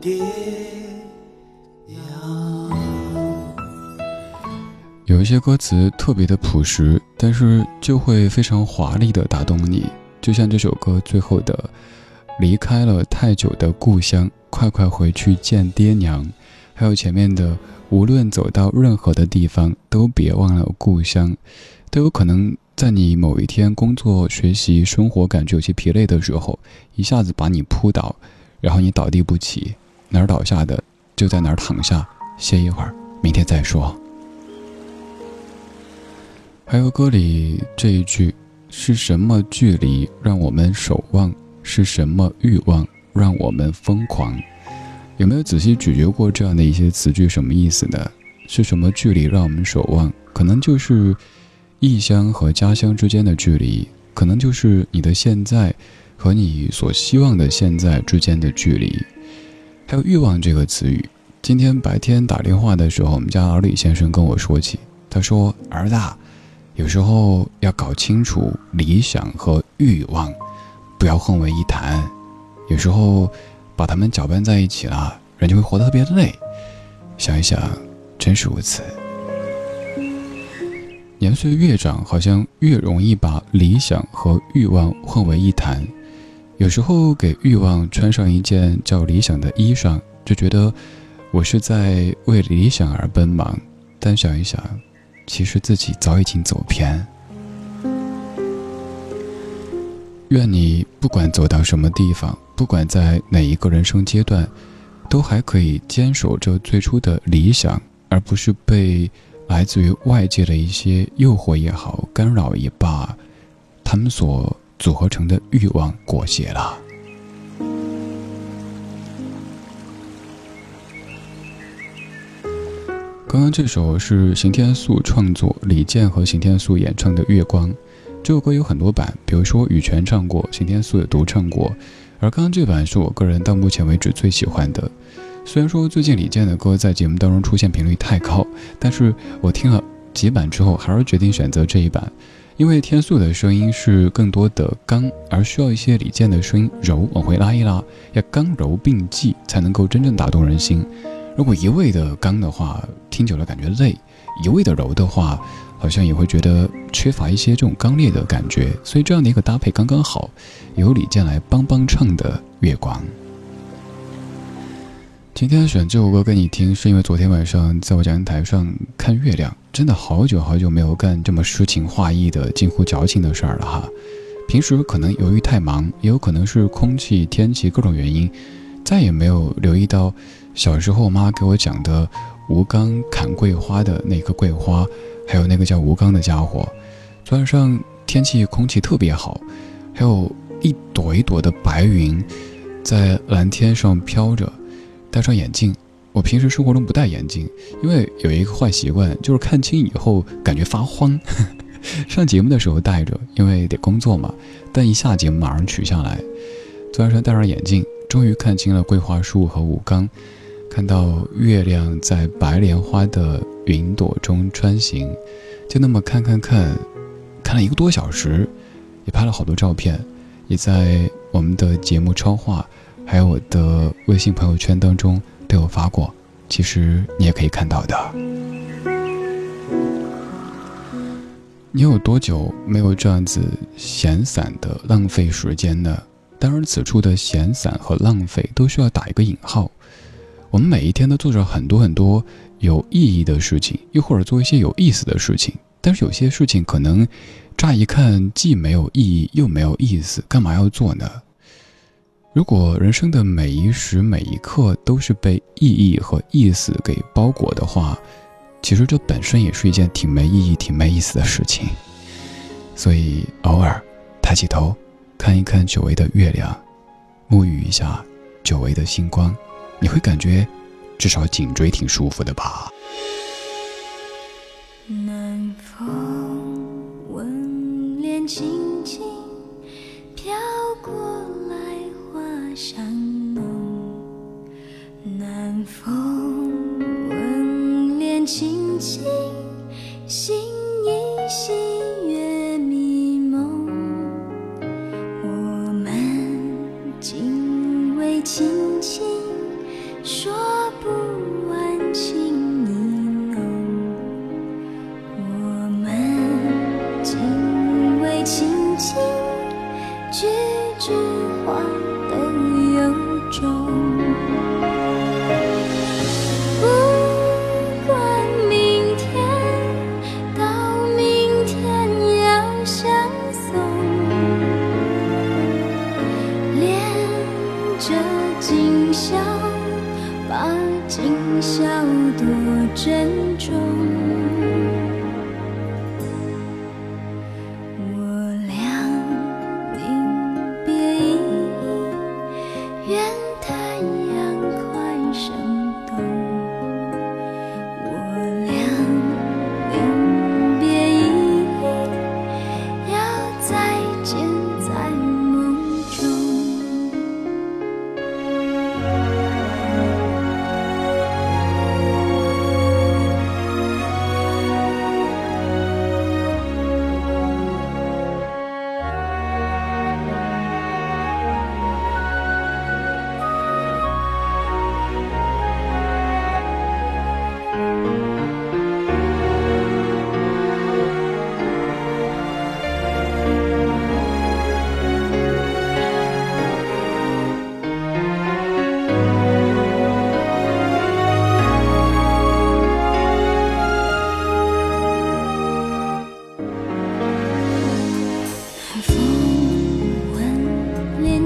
爹娘。有一些歌词特别的朴实，但是就会非常华丽的打动你。就像这首歌最后的“离开了太久的故乡，快快回去见爹娘”，还有前面的“无论走到任何的地方，都别忘了故乡”，都有可能在你某一天工作、学习、生活感觉有些疲累的时候，一下子把你扑倒，然后你倒地不起。哪儿倒下的，就在哪儿躺下歇一会儿，明天再说。还有歌里这一句：“是什么距离让我们守望？是什么欲望让我们疯狂？有没有仔细咀嚼过这样的一些词句？什么意思呢？是什么距离让我们守望？可能就是异乡和家乡之间的距离，可能就是你的现在和你所希望的现在之间的距离。还有欲望这个词语，今天白天打电话的时候，我们家老李先生跟我说起，他说：“儿子，有时候要搞清楚理想和欲望，不要混为一谈。有时候把他们搅拌在一起了，人就会活得特别累。想一想。”真是如此。年岁越长，好像越容易把理想和欲望混为一谈。有时候给欲望穿上一件叫理想的衣裳，就觉得我是在为理想而奔忙。但想一想，其实自己早已经走偏。愿你不管走到什么地方，不管在哪一个人生阶段，都还可以坚守着最初的理想。而不是被来自于外界的一些诱惑也好、干扰也罢，他们所组合成的欲望裹挟了。刚刚这首是刑天素创作，李健和刑天素演唱的《月光》。这首歌有很多版，比如说羽泉唱过，刑天素也独唱过，而刚刚这版是我个人到目前为止最喜欢的。虽然说最近李健的歌在节目当中出现频率太高，但是我听了几版之后，还是决定选择这一版，因为天素的声音是更多的刚，而需要一些李健的声音柔往回拉一拉，要刚柔并济才能够真正打动人心。如果一味的刚的话，听久了感觉累；一味的柔的话，好像也会觉得缺乏一些这种刚烈的感觉。所以这样的一个搭配刚刚好，由李健来帮帮唱的《月光》。今天选这首歌给你听，是因为昨天晚上在我讲台上看月亮，真的好久好久没有干这么诗情画意的、近乎矫情的事儿了哈。平时可能由于太忙，也有可能是空气、天气各种原因，再也没有留意到小时候我妈给我讲的吴刚砍桂花的那棵桂花，还有那个叫吴刚的家伙。昨晚上天气空气特别好，还有一朵一朵的白云在蓝天上飘着。戴上眼镜，我平时生活中不戴眼镜，因为有一个坏习惯，就是看清以后感觉发慌。上节目的时候戴着，因为得工作嘛，但一下节目马上取下来。昨晚上戴上眼镜，终于看清了桂花树和武冈，看到月亮在白莲花的云朵中穿行，就那么看看看，看了一个多小时，也拍了好多照片，也在我们的节目超话。还有我的微信朋友圈当中都有发过，其实你也可以看到的。你有多久没有这样子闲散的浪费时间呢？当然，此处的闲散和浪费都需要打一个引号。我们每一天都做着很多很多有意义的事情，又或者做一些有意思的事情，但是有些事情可能乍一看既没有意义又没有意思，干嘛要做呢？如果人生的每一时每一刻都是被意义和意思给包裹的话，其实这本身也是一件挺没意义、挺没意思的事情。所以偶尔抬起头，看一看久违的月亮，沐浴一下久违的星光，你会感觉至少颈椎挺舒服的吧。南风吻脸轻轻飘过。香浓，南风吻脸轻轻，心依稀月迷蒙。我们紧偎亲亲，说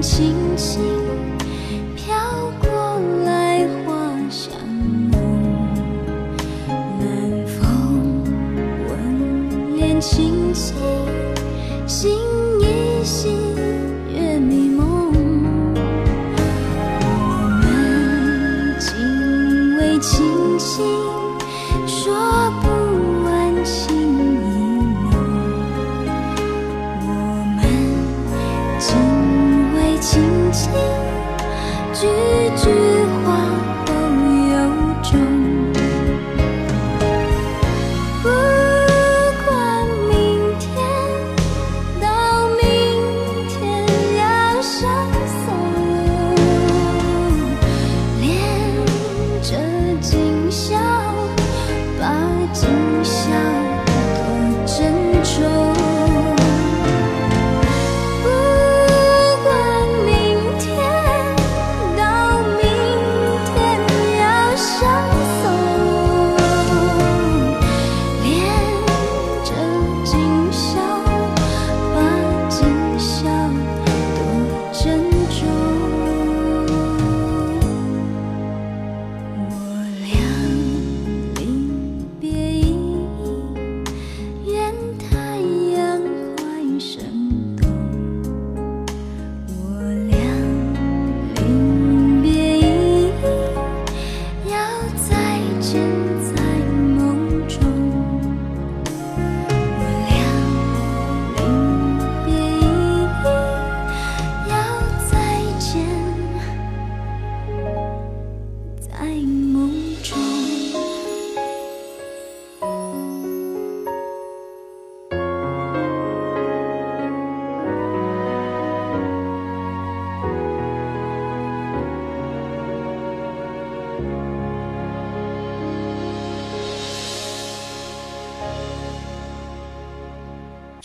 轻轻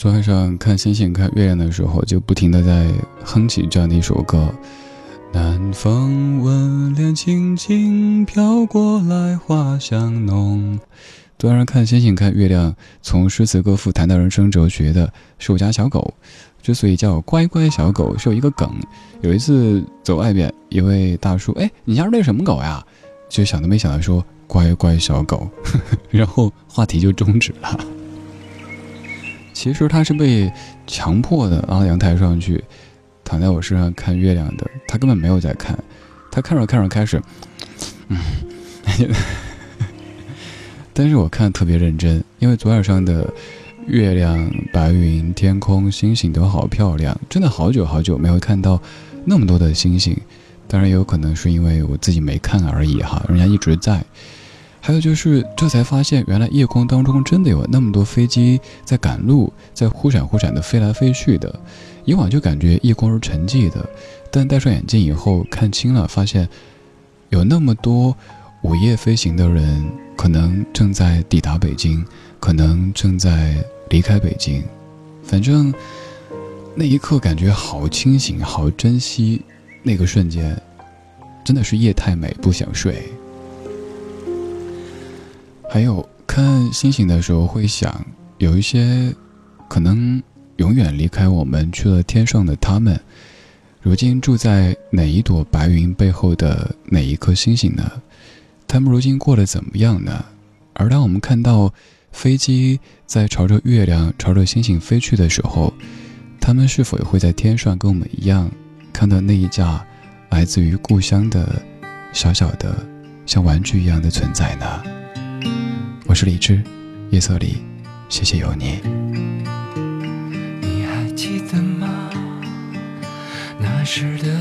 昨晚上看星星看月亮的时候，就不停的在哼起这样的一首歌。南风温凉，轻轻飘过来，花香浓。昨晚上看星星看月亮，从诗词歌赋谈到人生哲学的是我家小狗。之所以叫乖乖小狗，是有一个梗。有一次走外边，一位大叔，哎，你家那什么狗呀？就想都没想到说乖乖小狗，然后话题就终止了。其实他是被强迫的拉到阳台上去，躺在我身上看月亮的。他根本没有在看，他看着看着开始，嗯，但是我看特别认真，因为昨晚上的月亮、白云、天空、星星都好漂亮，真的好久好久没有看到那么多的星星。当然也有可能是因为我自己没看而已哈，人家一直在。还有就是，这才发现原来夜空当中真的有那么多飞机在赶路，在忽闪忽闪的飞来飞去的。以往就感觉夜空是沉寂的，但戴上眼镜以后看清了，发现有那么多午夜飞行的人，可能正在抵达北京，可能正在离开北京。反正那一刻感觉好清醒，好珍惜那个瞬间，真的是夜太美，不想睡。还有看星星的时候，会想有一些可能永远离开我们去了天上的他们，如今住在哪一朵白云背后的哪一颗星星呢？他们如今过得怎么样呢？而当我们看到飞机在朝着月亮、朝着星星飞去的时候，他们是否也会在天上跟我们一样，看到那一架来自于故乡的小小的像玩具一样的存在呢？我是李志，夜色里，谢谢有你。你还记得吗？那时的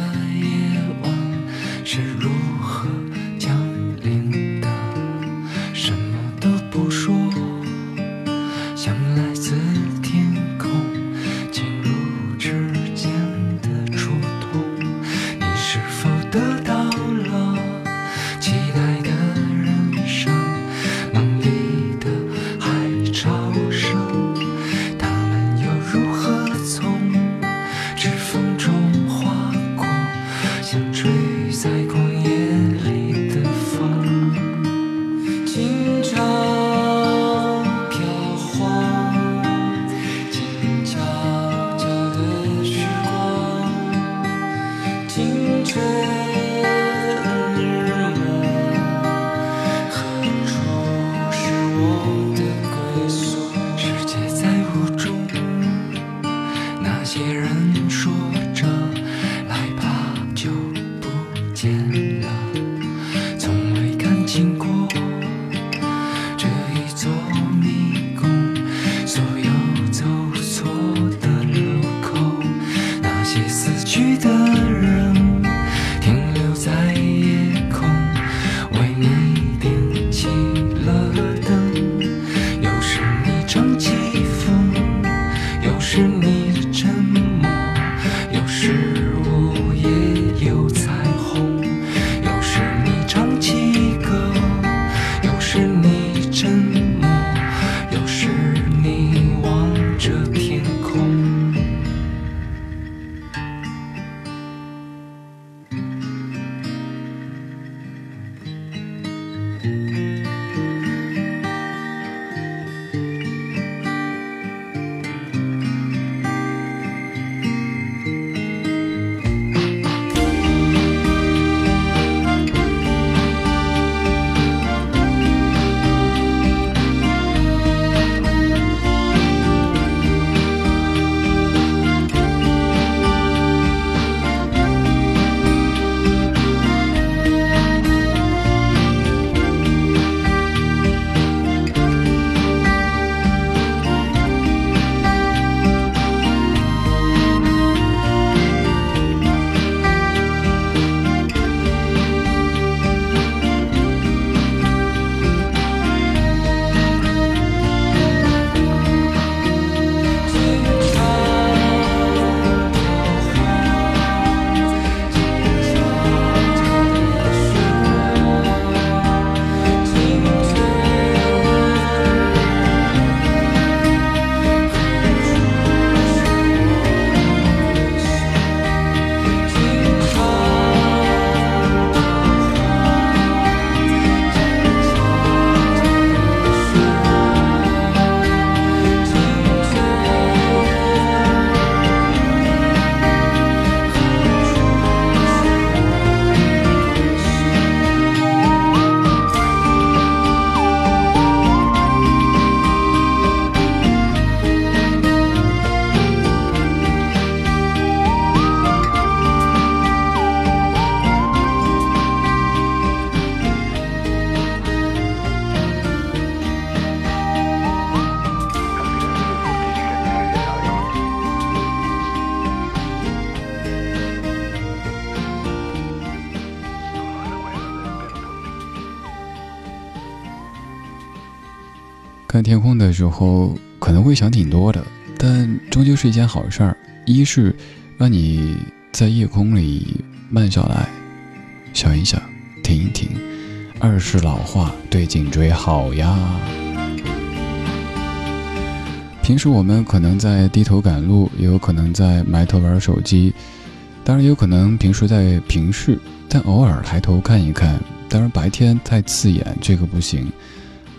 看天空的时候，可能会想挺多的，但终究是一件好事儿。一是让你在夜空里慢下来，想一想，停一停；二是老话，对颈椎好呀。平时我们可能在低头赶路，也有可能在埋头玩手机，当然也有可能平时在平视，但偶尔抬头看一看。当然白天太刺眼，这个不行。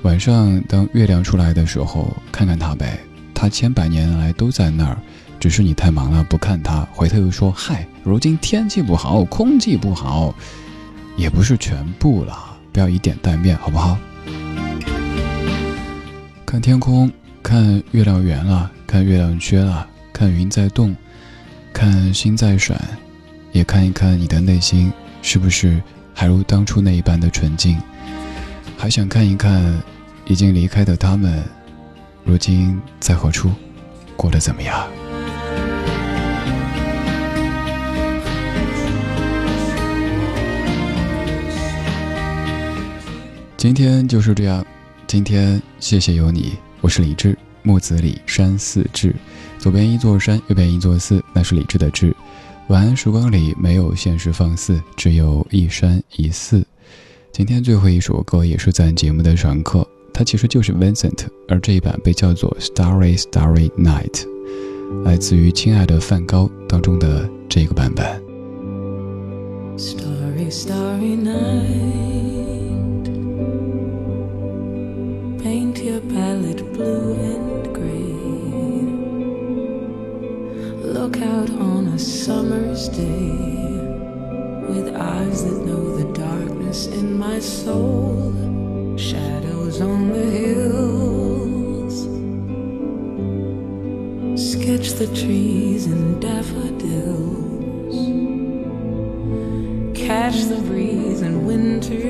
晚上当月亮出来的时候，看看它呗，它千百年来都在那儿，只是你太忙了不看它。回头又说，嗨，如今天气不好，空气不好，也不是全部了，不要以点带面，好不好？看天空，看月亮圆了，看月亮缺了，看云在动，看星在闪，也看一看你的内心是不是还如当初那一般的纯净。还想看一看已经离开的他们，如今在何处，过得怎么样？今天就是这样，今天谢谢有你，我是李志，木子李山寺志，左边一座山，右边一座寺，那是李志的志。晚安时光里没有现实放肆，只有一山一寺。今天最后一首歌也是咱节目的常客，它其实就是 Vincent，而这一版被叫做 Starry Starry Night，来自于《亲爱的梵高》当中的这个版本。Starry, starry night. Paint your palette blue and gray. Look out on a summer's day with eyes that know the dark darkness in my soul. Shadows on the hills. Sketch the trees and daffodils. Catch the breeze and winter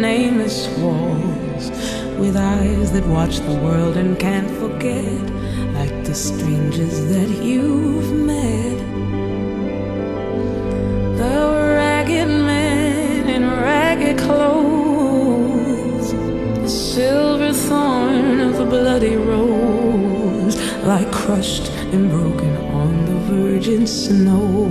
nameless walls, with eyes that watch the world and can't forget, like the strangers that you've met. The ragged men in ragged clothes, the silver thorn of the bloody rose, like crushed and broken on the virgin snow.